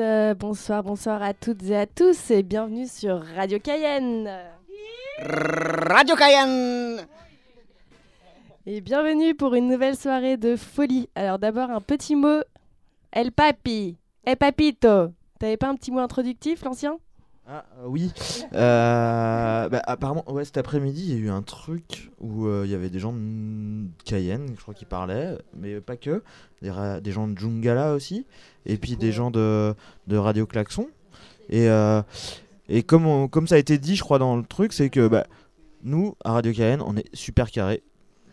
euh, bonsoir, bonsoir à toutes et à tous et bienvenue sur Radio Cayenne. Radio Cayenne Et bienvenue pour une nouvelle soirée de folie. Alors d'abord un petit mot. El papi, el papito. T'avais pas un petit mot introductif, l'ancien? Ah euh, oui. Euh, bah, apparemment, ouais, cet après-midi, il y a eu un truc où euh, il y avait des gens de Cayenne, je crois, qui parlaient, mais pas que. Des, gens de Jungala aussi, et puis des gens de, de Radio Klaxon. Et, euh, et comme, on- comme ça a été dit, je crois, dans le truc, c'est que bah, nous, à Radio Cayenne, on est super carré.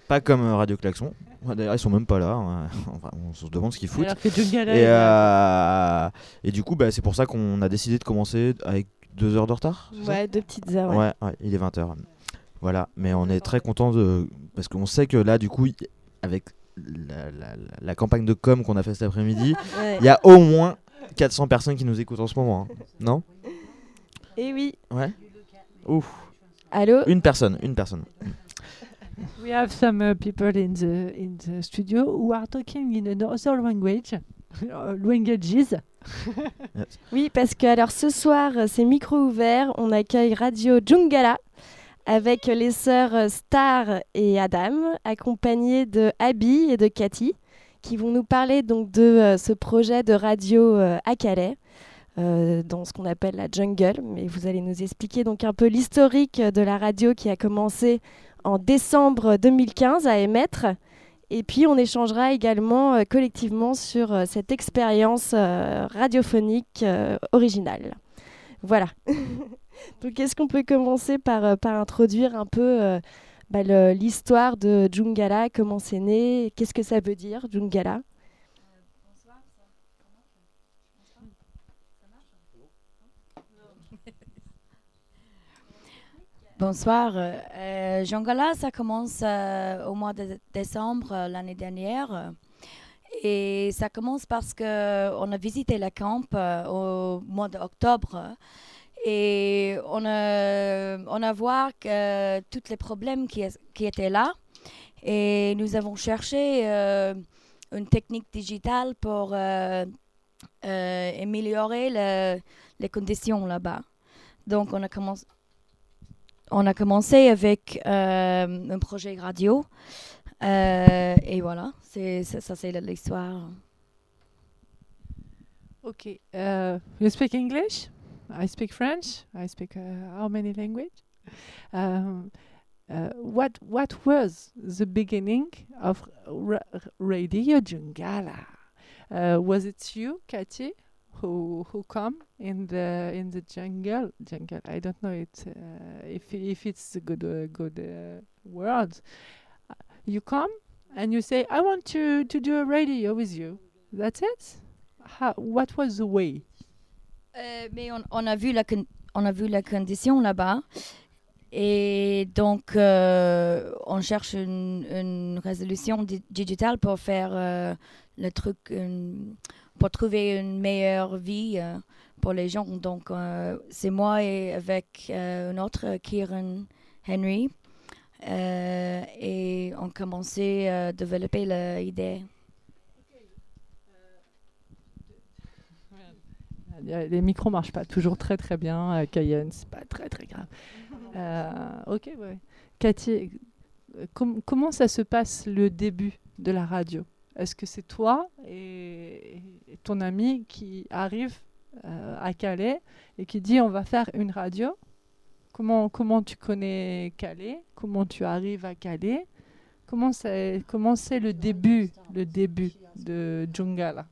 Pas comme Radio Klaxon. D'ailleurs, ils sont même pas là. hein. Enfin, on se demande ce qu'ils foutent. Alors que Jungala Et, est là. euh, et du coup, bah, c'est pour ça qu'on a décidé de commencer avec deux heures de retard. Ouais, deux petites heures. ouais. ouais, ouais, il est 20h. Voilà, mais on est très content de. Parce qu'on sait que là, du coup, avec la, la- la- la campagne de com qu'on a fait cet après-midi, Ouais. il y a au moins 400 personnes qui nous écoutent en ce moment. hein. Non? Et oui. Ouais Ouf. Allô? Une personne, une personne. We have some uh, people in the in the studio who are talking in another language, uh, Oui, parce que alors ce soir, euh, c'est micro ouvert. On accueille Radio Jungala avec les sœurs euh, Star et Adam, accompagnées de Abby et de Cathy, qui vont nous parler donc de euh, ce projet de radio à Calais. dans ce qu'on appelle la jungle, mais vous allez nous expliquer donc un peu l'historique de la radio qui a commencé en décembre 2015 à émettre, et puis on échangera également euh, collectivement sur euh, cette expérience euh, radiophonique originale. Voilà. Donc est-ce qu'on peut commencer par, par introduire un peu bah, l'histoire de Jungala, comment c'est né, qu'est-ce que ça veut dire Jungala Bonsoir. Euh, Jongala, ça commence euh, au mois de décembre euh, l'année dernière. Et ça commence parce qu'on a visité la camp euh, au mois d'octobre. Et on a, on a vu tous les problèmes qui, étaient là. Et nous avons cherché euh, une technique digitale pour euh, euh, améliorer le- les conditions là-bas. Donc, on a commencé on a commencé avec euh, un projet radio. Euh, et voilà, c'est, ça, ça, c'est l'histoire. Okay. Uh, you speak English? I speak French? I speak uh, how many language? Um, uh, what what was the beginning of ra- Radio Jungala? Uh, was it you, Cathy, who who come in the in the jungle? Jungle. I don't know it uh, if if it's a good uh, good uh, word. Uh, You come and you say, "I want to to do a radio with you." That's it? How, what was the way? Euh, mais on, on a vu la on a vu la condition là-bas. Et donc, euh, on cherche une, une résolution di- digitale pour faire euh, le truc, une- pour trouver une meilleure vie euh, pour les gens. Donc, euh, c'est moi et avec euh, un autre, Kieran Henry. Euh, et on commençait à développer l'idée. Les micros marchent pas toujours très très bien à Cayenne, c'est pas très très grave. Euh, ok, ouais. Cathy, com- comment ça se passe le début de la radio? Est-ce que c'est toi et ton ami qui arrive euh, à Calais et qui dit on va faire une radio. Comment, comment tu connais Calais? Comment tu arrives à Calais? Comment c'est comment c'est le début le début de Jungala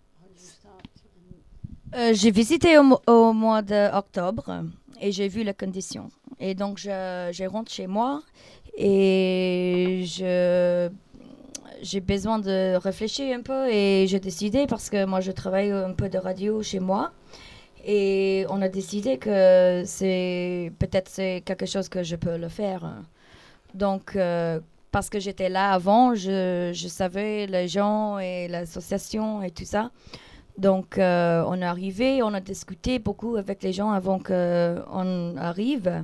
Euh, j'ai visité au, au mois d'octobre et j'ai vu les conditions. Et donc, je rentre chez moi et je, j'ai besoin de réfléchir un peu et j'ai décidé, parce que moi, je travaille un peu de radio chez moi, et on a décidé que c'est peut-être c'est quelque chose que je peux le faire. Donc, euh, parce que j'étais là avant, je, je savais les gens et l'association et tout ça. Donc, euh, on est arrivé, on a discuté beaucoup avec les gens avant qu'on arrive.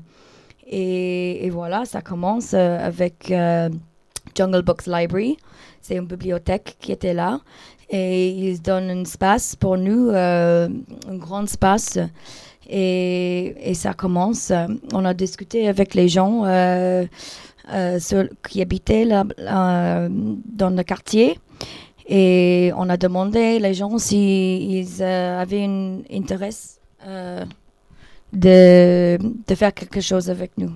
Et, voilà, ça commence euh, avec Jungle Books Library. C'est une bibliothèque qui était là. et ils donnent un espace pour nous, un grand espace. Et, ça commence. On a discuté avec les gens qui habitaient là, dans le quartier. Et on a demandé les gens s'ils avaient un intérêt de faire quelque chose avec nous.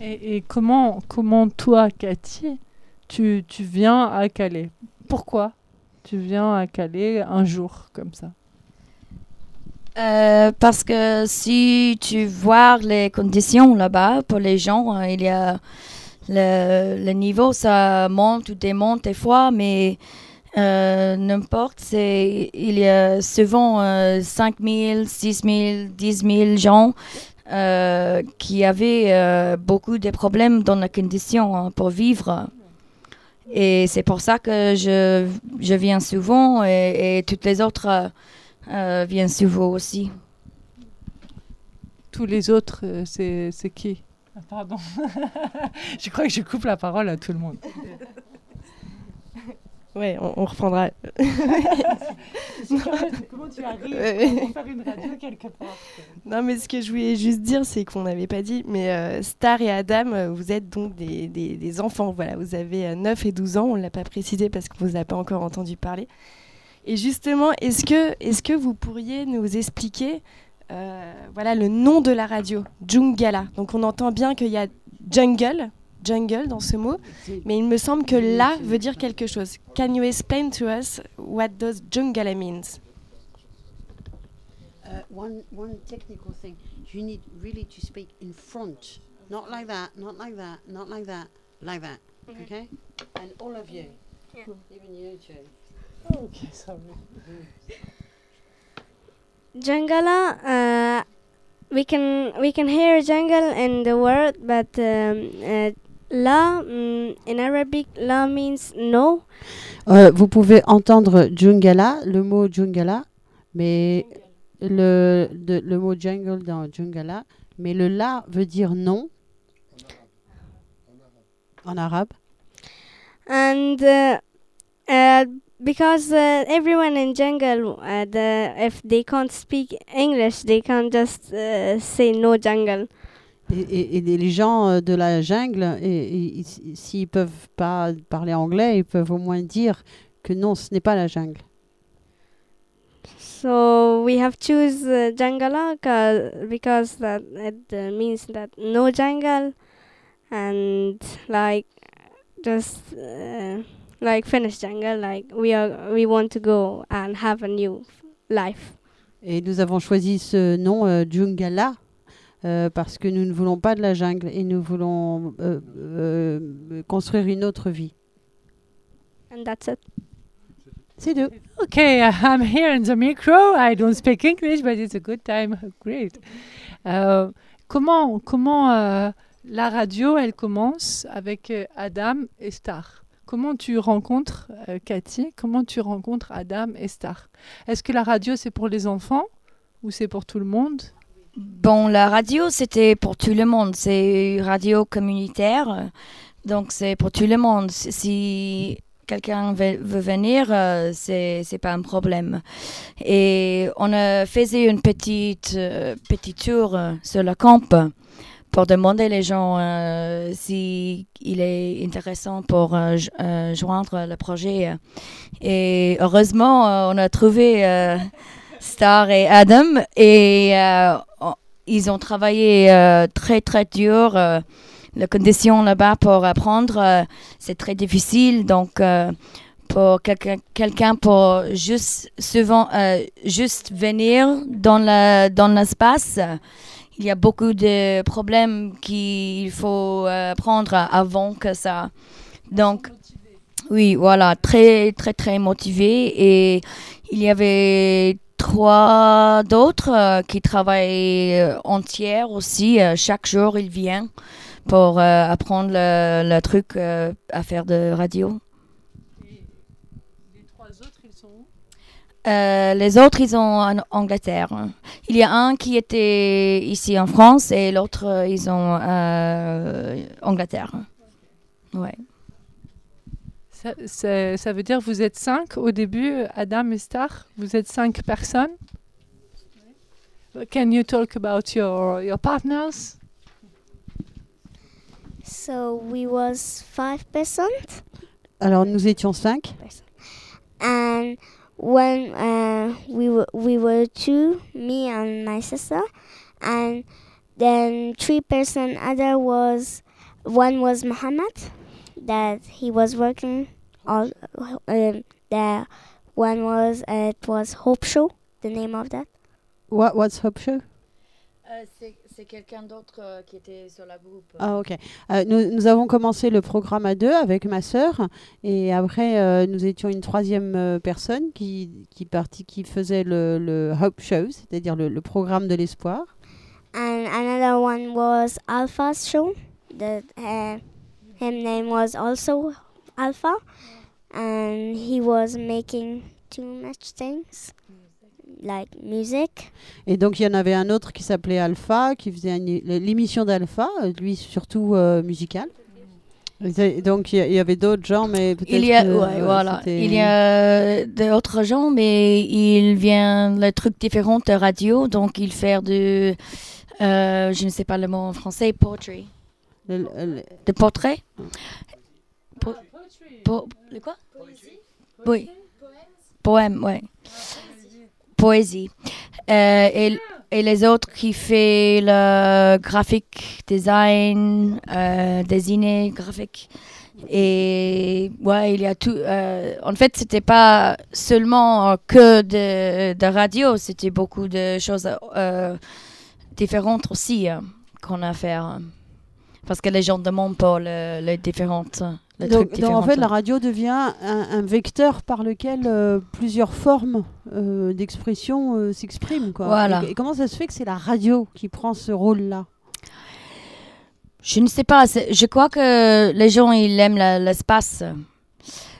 Et, et, comment, comment toi, Cathy, tu, tu viens à Calais? Pourquoi tu viens à Calais un jour comme ça? Euh, parce que si tu vois les conditions là-bas pour les gens, hein, il y a le, le, niveau, ça monte ou démonte des fois, mais euh, n'importe, c'est, il y a souvent euh, 5 000, 6 000, 10 000 gens euh, qui avaient euh, beaucoup de problèmes dans la condition hein, pour vivre. Et c'est pour ça que je, je viens souvent et, et toutes les autres euh, viennent souvent aussi. Tous les autres, c'est, c'est qui? Ah, Pardon. je crois que je coupe la parole à tout le monde. Ouais, on, on reprendra. Comment tu arrives à faire une radio quelque part Non, mais ce que je voulais juste dire, c'est qu'on n'avait pas dit, mais euh, Star et Adam, euh, vous êtes donc des, des, des enfants. Voilà, vous avez euh, 9 et 12 ans. On ne l'a pas précisé parce qu'on ne vous a pas encore entendu parler. Et justement, est-ce que, est que vous pourriez nous expliquer euh, voilà, le nom de la radio, Jungala Donc on entend bien qu'il y a jungle, jungle dans ce mot, mais il me semble que la veut dire quelque chose. Can you explain to us what does jungala means? Uh, one one technical thing, you need really to speak in front, not like that, not like that, not like that, like that. Okay, and all of you, even you too. Okay, sorry. Jungala, uh, we can we can hear jungle in the word, but um, uh, la mm, in Arabic, la means no. Euh, vous pouvez entendre Jungala, le mot Jungala, mais le, de- le mot jungle dans Jungala, mais le la veut dire non en arabe. and uh, uh, because uh, everyone in jungle uh, the, if they can't speak english they can't just uh, say no jungle Et, et- et les gens euh, de la jungle, et, s'ils peuvent pas parler anglais, ils peuvent au moins dire que non, ce n'est pas la jungle. so we have choose uh, jungala 'cause- because that it uh, means that no jungle and like just uh, like finish jungle like we are we want to go and have a new life Et nous avons choisi ce nom euh, Jungala euh, parce que nous ne voulons pas de la jungle et nous voulons euh, euh, construire une autre vie. and that's it C'est deux. Okay, I'm here in the micro. I don't speak English, but it's a good time. Great. Euh, comment comment la radio, elle commence avec Adam et Star? Comment tu rencontres euh, Cathy? Comment tu rencontres Adam et Star? Est-ce que la radio, c'est pour les enfants ou c'est pour tout le monde? Bon, la radio, c'était pour tout le monde. C'est une radio communautaire. Donc, c'est pour tout le monde. Si- quelqu'un veut, venir, euh, c'est pas un problème. Et on a fait une petite, euh, petit tour euh, sur le camp pour demander les gens euh, si il est intéressant pour euh, jo- joindre le projet. Et heureusement, on a trouvé Star et Adam et euh, ils ont travaillé euh, très très dur. euh, les conditions là-bas pour apprendre, c'est très difficile. Donc, pour quelqu'un pour juste souvent juste venir dans le dans l'espace, il y a beaucoup de problèmes qu'il faut prendre avant que ça. Donc, oui, voilà, très très très motivé et il y avait trois d'autres euh, qui travaillent euh, entière aussi. Euh, chaque jour, il vient pour euh, apprendre le, le truc à faire de radio. Les trois autres, ils sont où? Les autres, ils sont en Angleterre. Il y a un qui était ici en France et l'autre, ils ont euh, Angleterre. Ouais. Ça, ça veut dire que vous êtes cinq au début, Adam et Star. Vous êtes cinq personnes. Can you talk about your, your partners? So we was five percent, Alors nous étions cinq. and when uh, we were we were two, me and my sister, and then three person other was one was Muhammad, that he was working all um, the one was uh, it was Hope Show, the name of that. What, what's Hope Show? Euh, c'est quelqu'un d'autre euh, qui était sur la groupe. Ah ok. Euh, nous, nous avons commencé le programme à deux avec ma sœur et après euh, nous étions une troisième euh, personne qui, qui, partit, qui faisait le, le Hope Show, c'est-à-dire le, le programme de l'espoir. and another one was Alpha's show. That uh, him name was also Alpha, and he was making too much things like music. Et donc il y en avait un autre qui s'appelait Alpha, qui faisait l'émission d'Alpha, lui surtout euh, musical. Et Donc il y avait d'autres gens, mais peut-être. Il y a, que, ouais, euh, voilà. c'était- Il y a d'autres gens, mais il vient le truc différent de radio, donc il fait du, euh, je ne sais pas le mot en français, poetry, de portrait. Po- po- le quoi? Oui. Poème, ouais. Poésie. Euh, et, et les autres qui fait le graphique design, euh, dessiné graphique. Et ouais, il y a tout. euh, en fait, c'était pas seulement que de, de radio, c'était beaucoup de choses euh, différentes aussi euh, qu'on a à faire. Parce que les gens demandent pas le, les différentes. Les Donc, trucs donc, en fait, la radio devient un, un vecteur par lequel euh, plusieurs formes euh, d'expression euh, s'expriment. Voilà. Et, et comment ça se fait que c'est la radio qui prend ce rôle-là? Je ne sais pas. Je crois que les gens, ils aiment l'espace.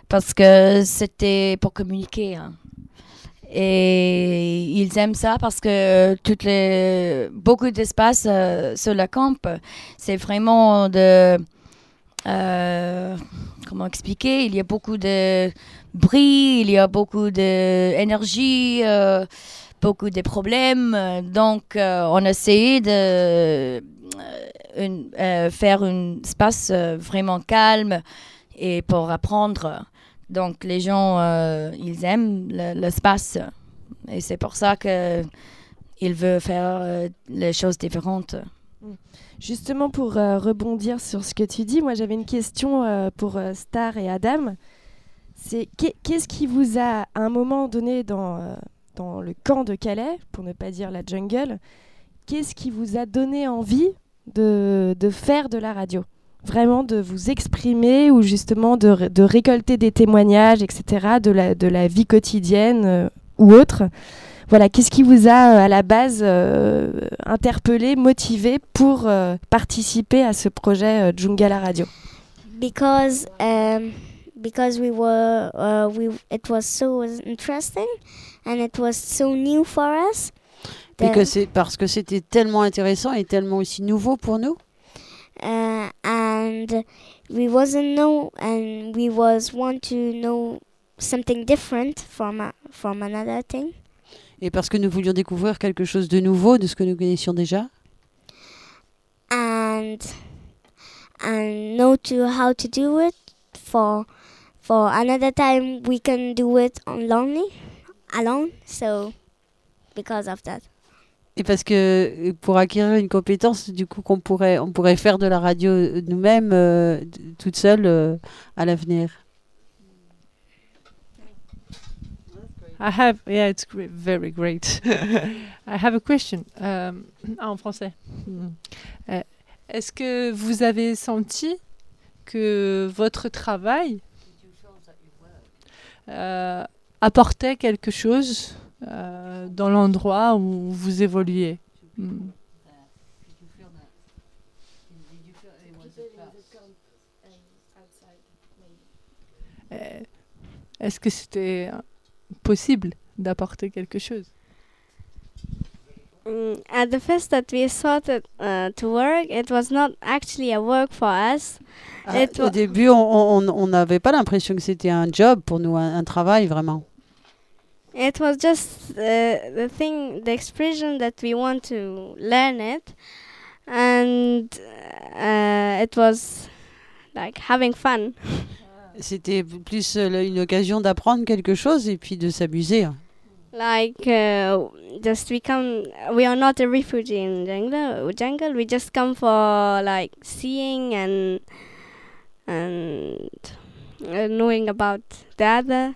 Parce que c'était pour communiquer. hein. Et ils aiment ça parce que toutes les, beaucoup d'espace euh, sur le camp, c'est vraiment de... euh, comment expliquer? Il y a beaucoup de bruit, il y a beaucoup d'énergie, euh, beaucoup de problèmes. Donc, euh, on a essayé de euh, euh, faire un espace euh, vraiment calme et pour apprendre. Donc, les gens, euh, ils aiment le- l'espace. Et c'est pour ça que ils veulent faire euh, les choses différentes. Justement, pour euh, rebondir sur ce que tu dis, moi j'avais une question pour Star et Adam. C'est qu'est- qu'est-ce qui vous a, à un moment donné dans, dans le camp de Calais, pour ne pas dire la jungle, qu'est-ce qui vous a donné envie de, de faire de la radio? Vraiment de vous exprimer ou justement de, ré- de récolter des témoignages, etc., de la, de la vie quotidienne euh, ou autre voilà, qu'est-ce qui vous a euh, à la base euh, interpellé, motivé pour euh, participer à ce projet euh, Djungala Radio? Because um, because we were uh, we it was so interesting and it was so new for us. Et that, que c'est parce que c'était tellement intéressant et tellement aussi nouveau pour nous? Uh, and we wasn't know and we was want to know something different from a, from another thing. Et parce que nous voulions découvrir quelque chose de nouveau de ce que nous connaissions déjà. and and know to how to do it for for another time we can do it on lonely alone so because of that Et parce que euh, pour acquérir une compétence, du coup, qu'on pourrait, on pourrait faire de la radio euh, nous-mêmes, euh, toute seule, euh, à l'avenir. I have, yeah, it's great, very great. I have a question. Um, ah, en français. Hmm. Euh, Est-ce que vous avez senti que votre travail apportait quelque chose euh, dans l'endroit où vous évoluez Hmm. Euh, Est-ce que c'était possible d'apporter quelque chose? Mm, at the first that we started uh, to work, it was not actually a work for us. Ah, It au début, on n'avait pas l'impression que c'était un job pour nous, un, un travail vraiment. It was just uh, the thing, the expression that we want to learn it, and uh, it was like having fun. C'était plus euh, une occasion d'apprendre quelque chose et puis de s'amuser. Like uh, just we come, we are not a refugee in jungle. Jungle, we just come for like seeing and and uh, knowing about the other.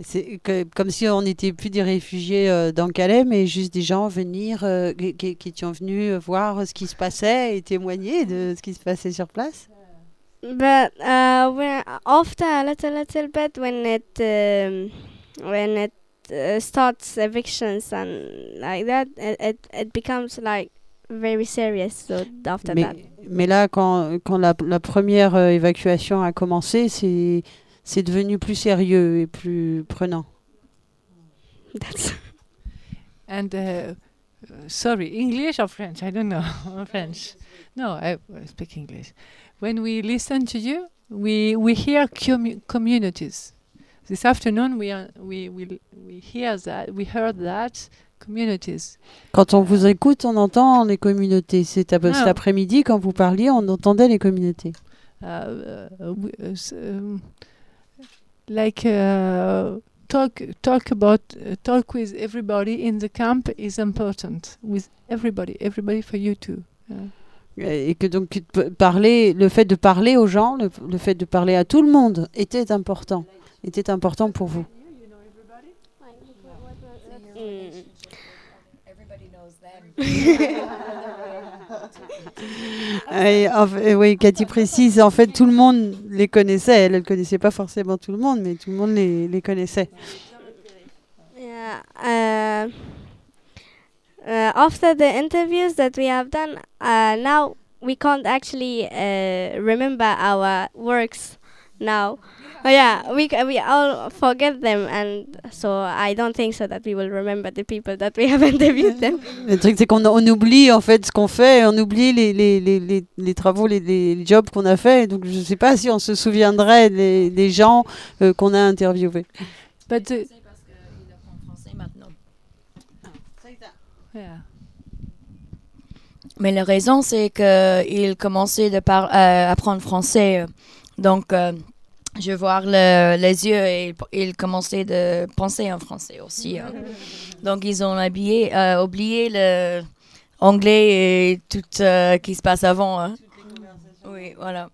C'est comme si on n'était plus des réfugiés euh, dans Calais, mais juste des gens venir, euh, qui, qui- étaient venus voir ce qui se passait et témoigner de ce qui se passait sur place. But uh, when after a little little bit, when it um, when it uh, starts evictions and like that, it, it it becomes like very serious. So after that, Mais, mais là, quand, quand la, la première euh, évacuation a commencé, c'est c'est devenu plus sérieux et plus prenant. that's And uh, uh, sorry, English or French? I don't know. French. No, I, speak English. When we listen to you, we we hear commu- communities. This afternoon, we are, we we we hear that we heard that communities. Quand on vous écoute, on entend les communautés. Cet, ap- Ah. cet après-midi, quand vous parliez, on entendait les communautés. Uh, uh, we- uh, um, like uh, talk talk about uh, talk with everybody in the camp is important with everybody everybody for you too. Uh, Et que donc parler, le fait de parler aux gens, le, le fait de parler à tout le monde était important, était important pour vous. Mm. Everybody knows them. Et en fait, oui, Cathy précise, en fait, tout le monde les connaissait. Elle ne connaissait pas forcément tout le monde, mais tout le monde les, les connaissait. Yeah. Uh, uh, after the interviews that we have done, uh, now we can't actually uh, remember our works now. Oh yeah, we c- we all forget them, and so I don't think so that we will remember the people that we have interviewed them. Le truc, c'est qu'on on oublie en fait ce qu'on fait, on oublie les, les, les, les, les travaux, les, les jobs qu'on a fait. Donc, je ne sais pas si on se souviendrait des, des gens euh, qu'on a interviewés. but yeah. Mais la raison, c'est qu'il commençait par, euh, apprendre français. Donc, euh, je vois le- les yeux et il, il commençait de penser en français aussi. hein. Donc, ils ont habillé, euh, oublié le anglais et tout euh, qui se passe avant. hein. Oui, voilà.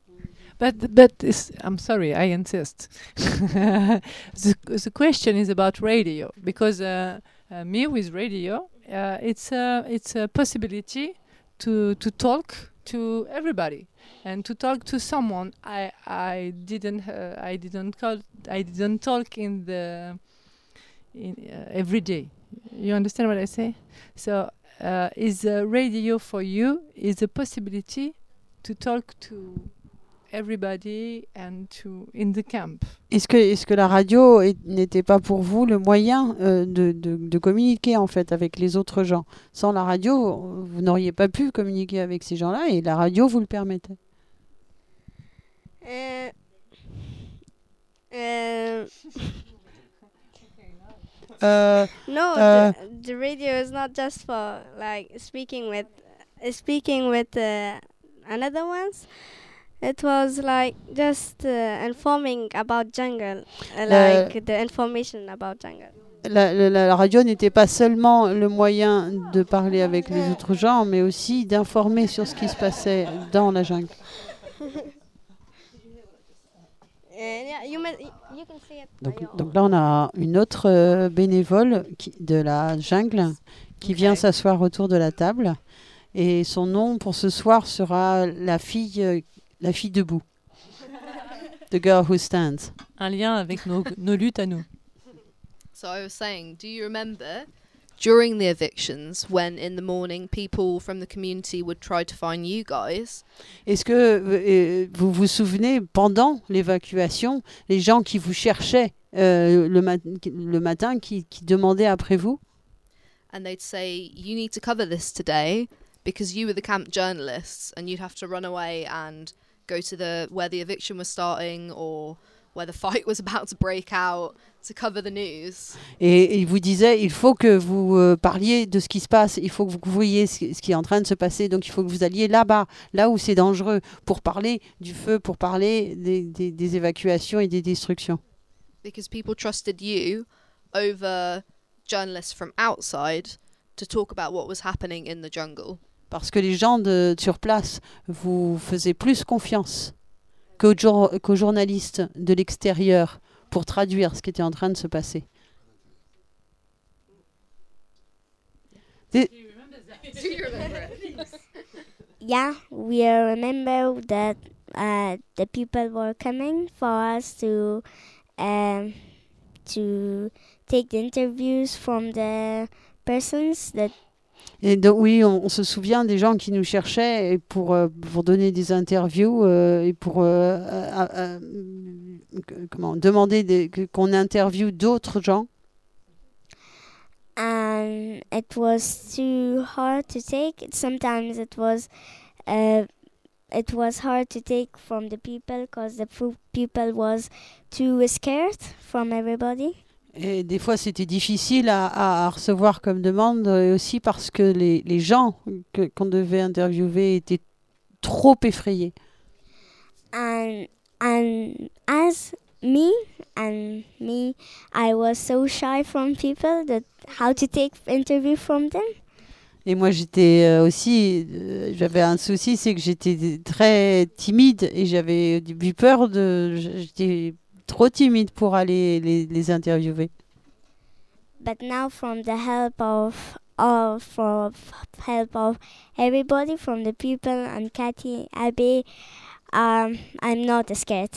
But but it's, I'm sorry, I insist. the the question is about radio because uh, uh, me with radio, uh, it's a it's a possibility to to talk to everybody and to talk to someone I I didn't uh, I didn't call I didn't talk in the in uh, every day. You understand what I say? So uh, is radio for you is a possibility to talk to everybody and to in the camp. Est-ce que, est que la radio n'était pas pour vous le moyen euh, de, de, de communiquer en fait avec les autres gens? Sans la radio, vous n'auriez pas pu communiquer avec ces gens-là et la radio vous le permettait? Uh, uh, Euh, no, Uh, the, the radio is not just for like speaking with uh, speaking with uh, another ones. It was like just uh, informing about jungle, uh, like the information about jungle. la, la- la radio n'était pas seulement le moyen de parler avec les autres gens, mais aussi d'informer sur ce qui se passait dans la jungle. Uh, by Donc, donc là, on a une autre euh, bénévole qui- de la jungle qui vient s'asseoir autour de la table. Et son nom pour ce soir sera la fille, euh, la fille debout. The girl who stands. Un lien avec nos, nos luttes à nous. So I was saying, do you remember during the evictions when in the morning people from the community would try to find you guys? Est-ce que euh, vous vous souvenez, pendant l'évacuation, les gens qui vous cherchaient euh, le, mat- le matin, qui, qui demandaient après vous? And they'd say, "You need to cover this today because you were the camp journalists," and you'd have to run away and go to the where the eviction was starting or where the fight was about to break out to cover the news. Et, il vous disait, il faut que vous euh, parliez de ce qui se passe, il faut que vous voyiez ce, ce qui est en train de se passer, donc il faut que vous alliez là-bas, là où c'est dangereux, pour parler du feu, pour parler des, des- des évacuations et des destructions. because people trusted you over journalists from outside to talk about what was happening in the jungle. Parce que les gens de, sur place vous faisaient plus confiance qu'aux jour- qu'aux journalistes de l'extérieur pour traduire ce qui était en train de se passer. Yeah, we remember that uh, the people were coming for us to um, to take the interviews from the persons that Et donc, oui, on, se souvient des gens qui nous cherchaient pour, euh, pour donner des interviews euh, et pour euh, euh, demander qu'on interviewe d'autres gens. and it was too hard to take. Sometimes it was uh, it was hard to take from the people because the people was too scared from everybody. Et des fois, c'était difficile à, à- à recevoir comme demande, et aussi parce que les, les gens qu'on devait interviewer étaient trop effrayés. and and as me and me i was so shy from people that how to take interview from them Et moi, j'étais euh, aussi, euh, j'avais un souci, c'est que j'étais très timide et j'avais eu peur de, j'étais trop timide pour aller les, les interviewer. but now from the help of of for help of everybody from the people and Kathy Abby um i'm not scared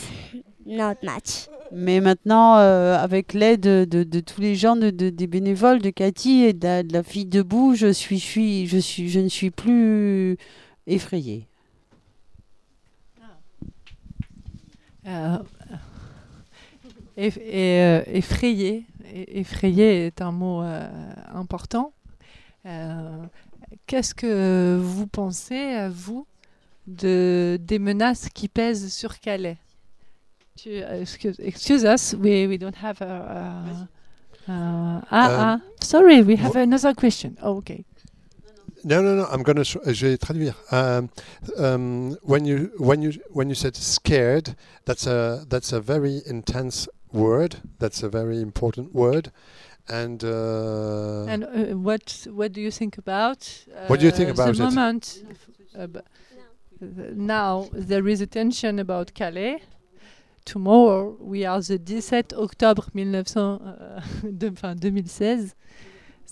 not much Mais maintenant, euh, avec l'aide de, de- de tous les gens, de, de- des bénévoles, de Cathy et de la, de la fille debout, je suis, je suis, je suis, je ne suis plus effrayée. Euh, eff- et, euh, effrayé. Effrayé est un mot euh, important. Euh, Qu'est-ce que vous pensez, vous, de, des menaces qui pèsent sur Calais? Tu- euh, excuse, excuse us, we, we don't have a... a- a- ah, ah, sorry, we have another question. Oh, okay. No, no, no. I'm gonna. tr- je vais traduire. Um, um, when you when you when you said scared, that's a that's a very intense word. That's a very important word, and. Uh, And uh, what what do you think about? What do you think uh, about the it? moment? uh, now there is a tension about Calais. Tomorrow we are the 17 October 1900, uh, de, enfin, 2016.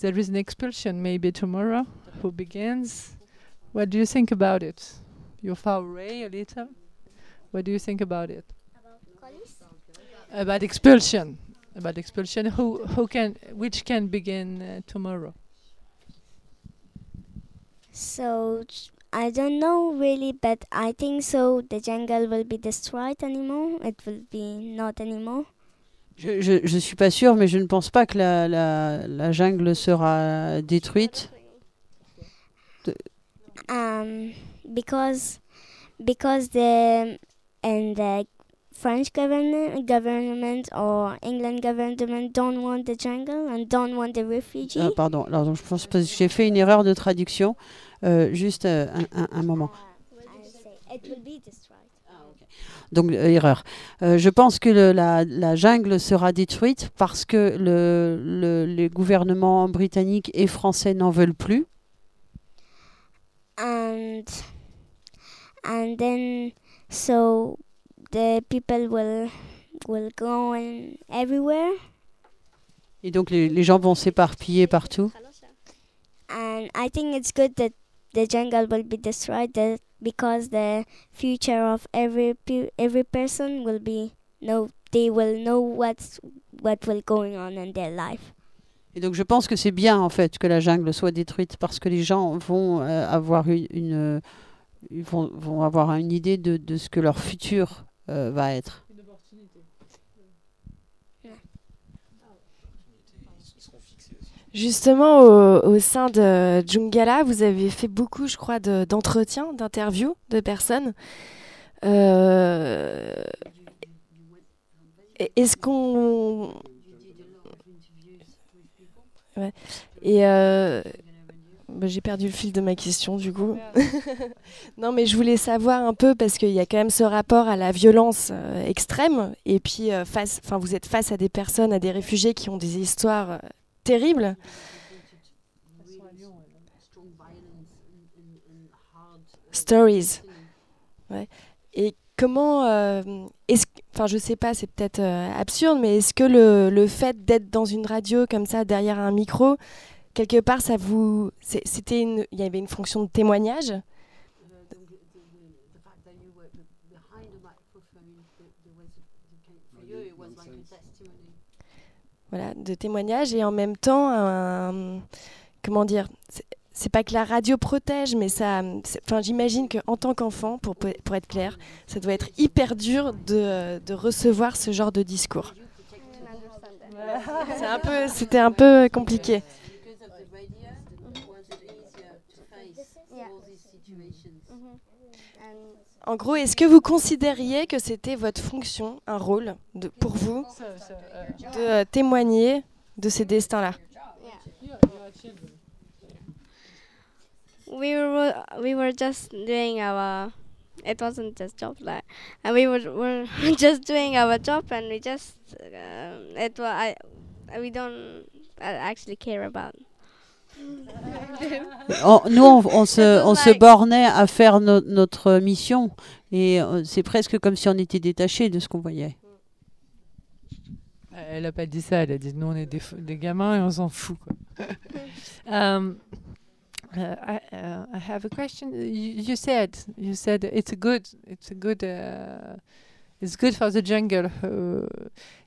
There is an expulsion maybe tomorrow. Who begins? What do you think about it? You're far away a little. What do you think about it? About expulsion. About expulsion. Who who can which can begin uh, tomorrow? So I don't know really, but I think so. The jungle will be destroyed anymore. It will be not anymore. Je, je, je suis pas sûre, mais je ne pense pas que la, la, la jungle sera détruite. Um, because because the and the French government government or England government don't want the jungle and don't want the refugee. Ah, pardon, alors donc, je pense que j'ai fait une erreur de traduction. Euh, juste euh, un, un- un moment. I say it will be destroyed. Donc, euh, erreur. Euh, je pense que le- la, la jungle sera détruite parce que le, le, les gouvernements britanniques et français n'en veulent plus. and and then so the people will will go in everywhere Et donc, les, les gens vont s'éparpiller partout? and i think it's good that the jungle will be destroyed that because the future of every every person will be know they will know what's what will going on in their life Et donc, je pense que c'est bien, en fait, que la jungle soit détruite parce que les gens vont euh, avoir une, une, euh, vont, vont avoir une idée de, de ce que leur futur euh, va être. Justement, au, au, sein de Jungala, vous avez fait beaucoup, je crois, d'entretiens, d'interviews de personnes. Euh, Est-ce qu'on... Ouais. Et euh, bah, j'ai perdu le fil de ma question du coup. non mais je voulais savoir un peu parce qu'il y a quand même ce rapport à la violence euh, extrême et puis euh, face, enfin vous êtes face à des personnes, à des réfugiés qui ont des histoires euh, terribles. Stories. Ouais. Et comment, est-ce, enfin je sais pas, c'est peut-être absurde, mais est-ce que le, le fait d'être dans une radio comme ça derrière un micro, quelque part, ça vous, c'était une, il y avait une fonction de témoignage? Voilà, de témoignage et en même temps, un, comment dire, c'est pas que la radio protège, mais ça, enfin, j'imagine qu'en tant qu'enfant, pour, pour être clair, ça doit être hyper dur de, de recevoir ce genre de discours. C'est un peu, c'était un peu compliqué. En gros, est-ce que vous considériez que c'était votre fonction, un rôle de, pour vous, de euh, témoigner de ces destins-là? We were we were just doing our it wasn't just job like and we were, were just doing our job and we just uh, it was I we don't actually care about on, nous, on, on, se, on se bornait à faire no, notre mission et euh, c'est presque comme si on était détaché de ce qu'on voyait. Elle n'a pas dit ça, elle a dit nous on est des, des gamins et on s'en fout. Quoi. um, Uh, I, uh, I have a question. You, you, said you said it's a good it's a good uh, it's good for the jungle.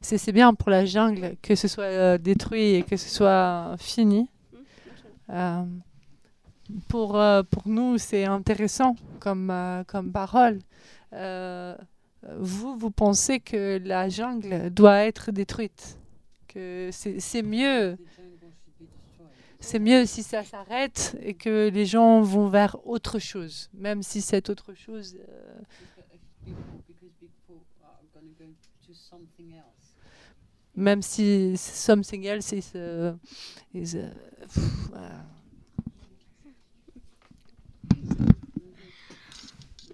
C'est bien pour la jungle que ce soit euh, détruit et que ce soit fini. Euh, pour euh, pour nous c'est intéressant comme comme parole. vous vous pensez que la jungle doit être détruite, que c'est mieux c'est mieux si ça s'arrête et que les gens vont vers autre chose, même si cette autre chose. Euh, même si something else is, uh, is uh, pff, uh.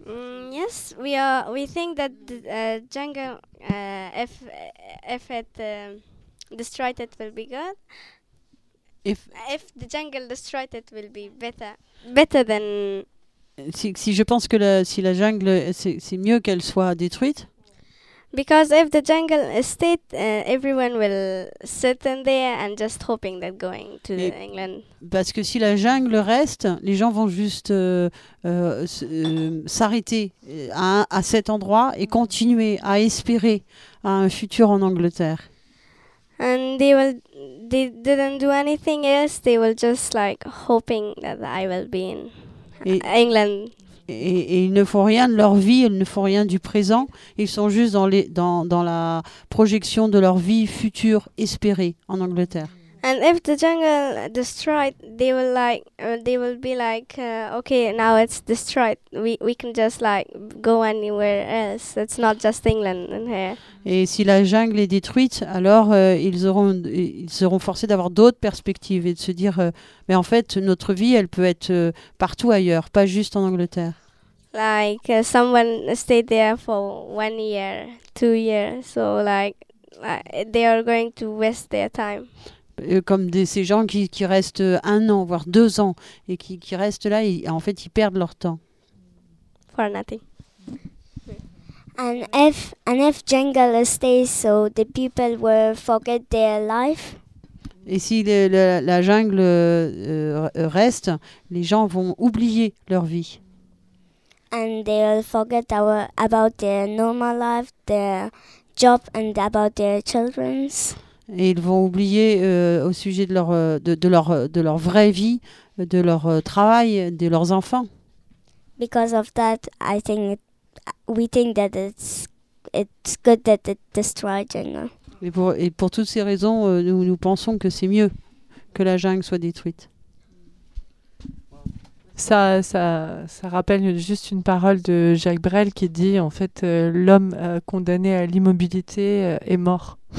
Mm, yes, we are. We think that the uh, jungle, uh, if if it uh, destroyed, it will be good. If, if the jungle destroyed it will be better better than si, si je pense que la, si la jungle c'est mieux qu'elle soit détruite because if the jungle stayed uh, everyone will sit in there and just hoping that going to Et England. parce que si la jungle reste les gens vont juste euh, euh, s'arrêter à, à cet endroit et continuer à espérer à un futur en Angleterre. And they will they didn't do anything else. They will just like hoping that I will be in et, England et, ils ne font rien de leur vie ils ne font rien du présent. Ils sont juste dans la projection de leur vie future espérée en Angleterre and if the jungle destroyed they will like uh, they will be like uh, okay now it's destroyed. We we can just like go anywhere else. It's not just England in here. Et si la jungle est détruite alors euh, ils auront ils seront forcés d'avoir d'autres perspectives et de se dire euh, mais en fait notre vie elle peut être euh, partout ailleurs pas juste en Angleterre. Like uh, someone stayed there for one year two years. So like, like they are going to waste their time comme des, ces gens qui, qui, restent un an, voire deux ans, et qui, qui restent là, et en fait, ils perdent leur temps. For nothing. And if, and if jungle stays so, the people will forget their life? Et si le, le, la jungle euh, reste, les gens vont oublier leur vie. And they'll forget our, about their normal life, their job, and about their children's? Et ils vont oublier euh, au sujet de leur, de, de, leur, de leur vraie vie, de leur euh, travail, de leurs enfants. Because of that, I think it, we think that it's it's good that it destroyed jungle. Et pour, et pour toutes ces raisons, euh, nous, nous pensons que c'est mieux que la jungle soit détruite. Ça, ça, ça rappelle juste une parole de Jacques Brel qui dit en fait euh, l'homme euh, condamné à l'immobilité euh, est mort.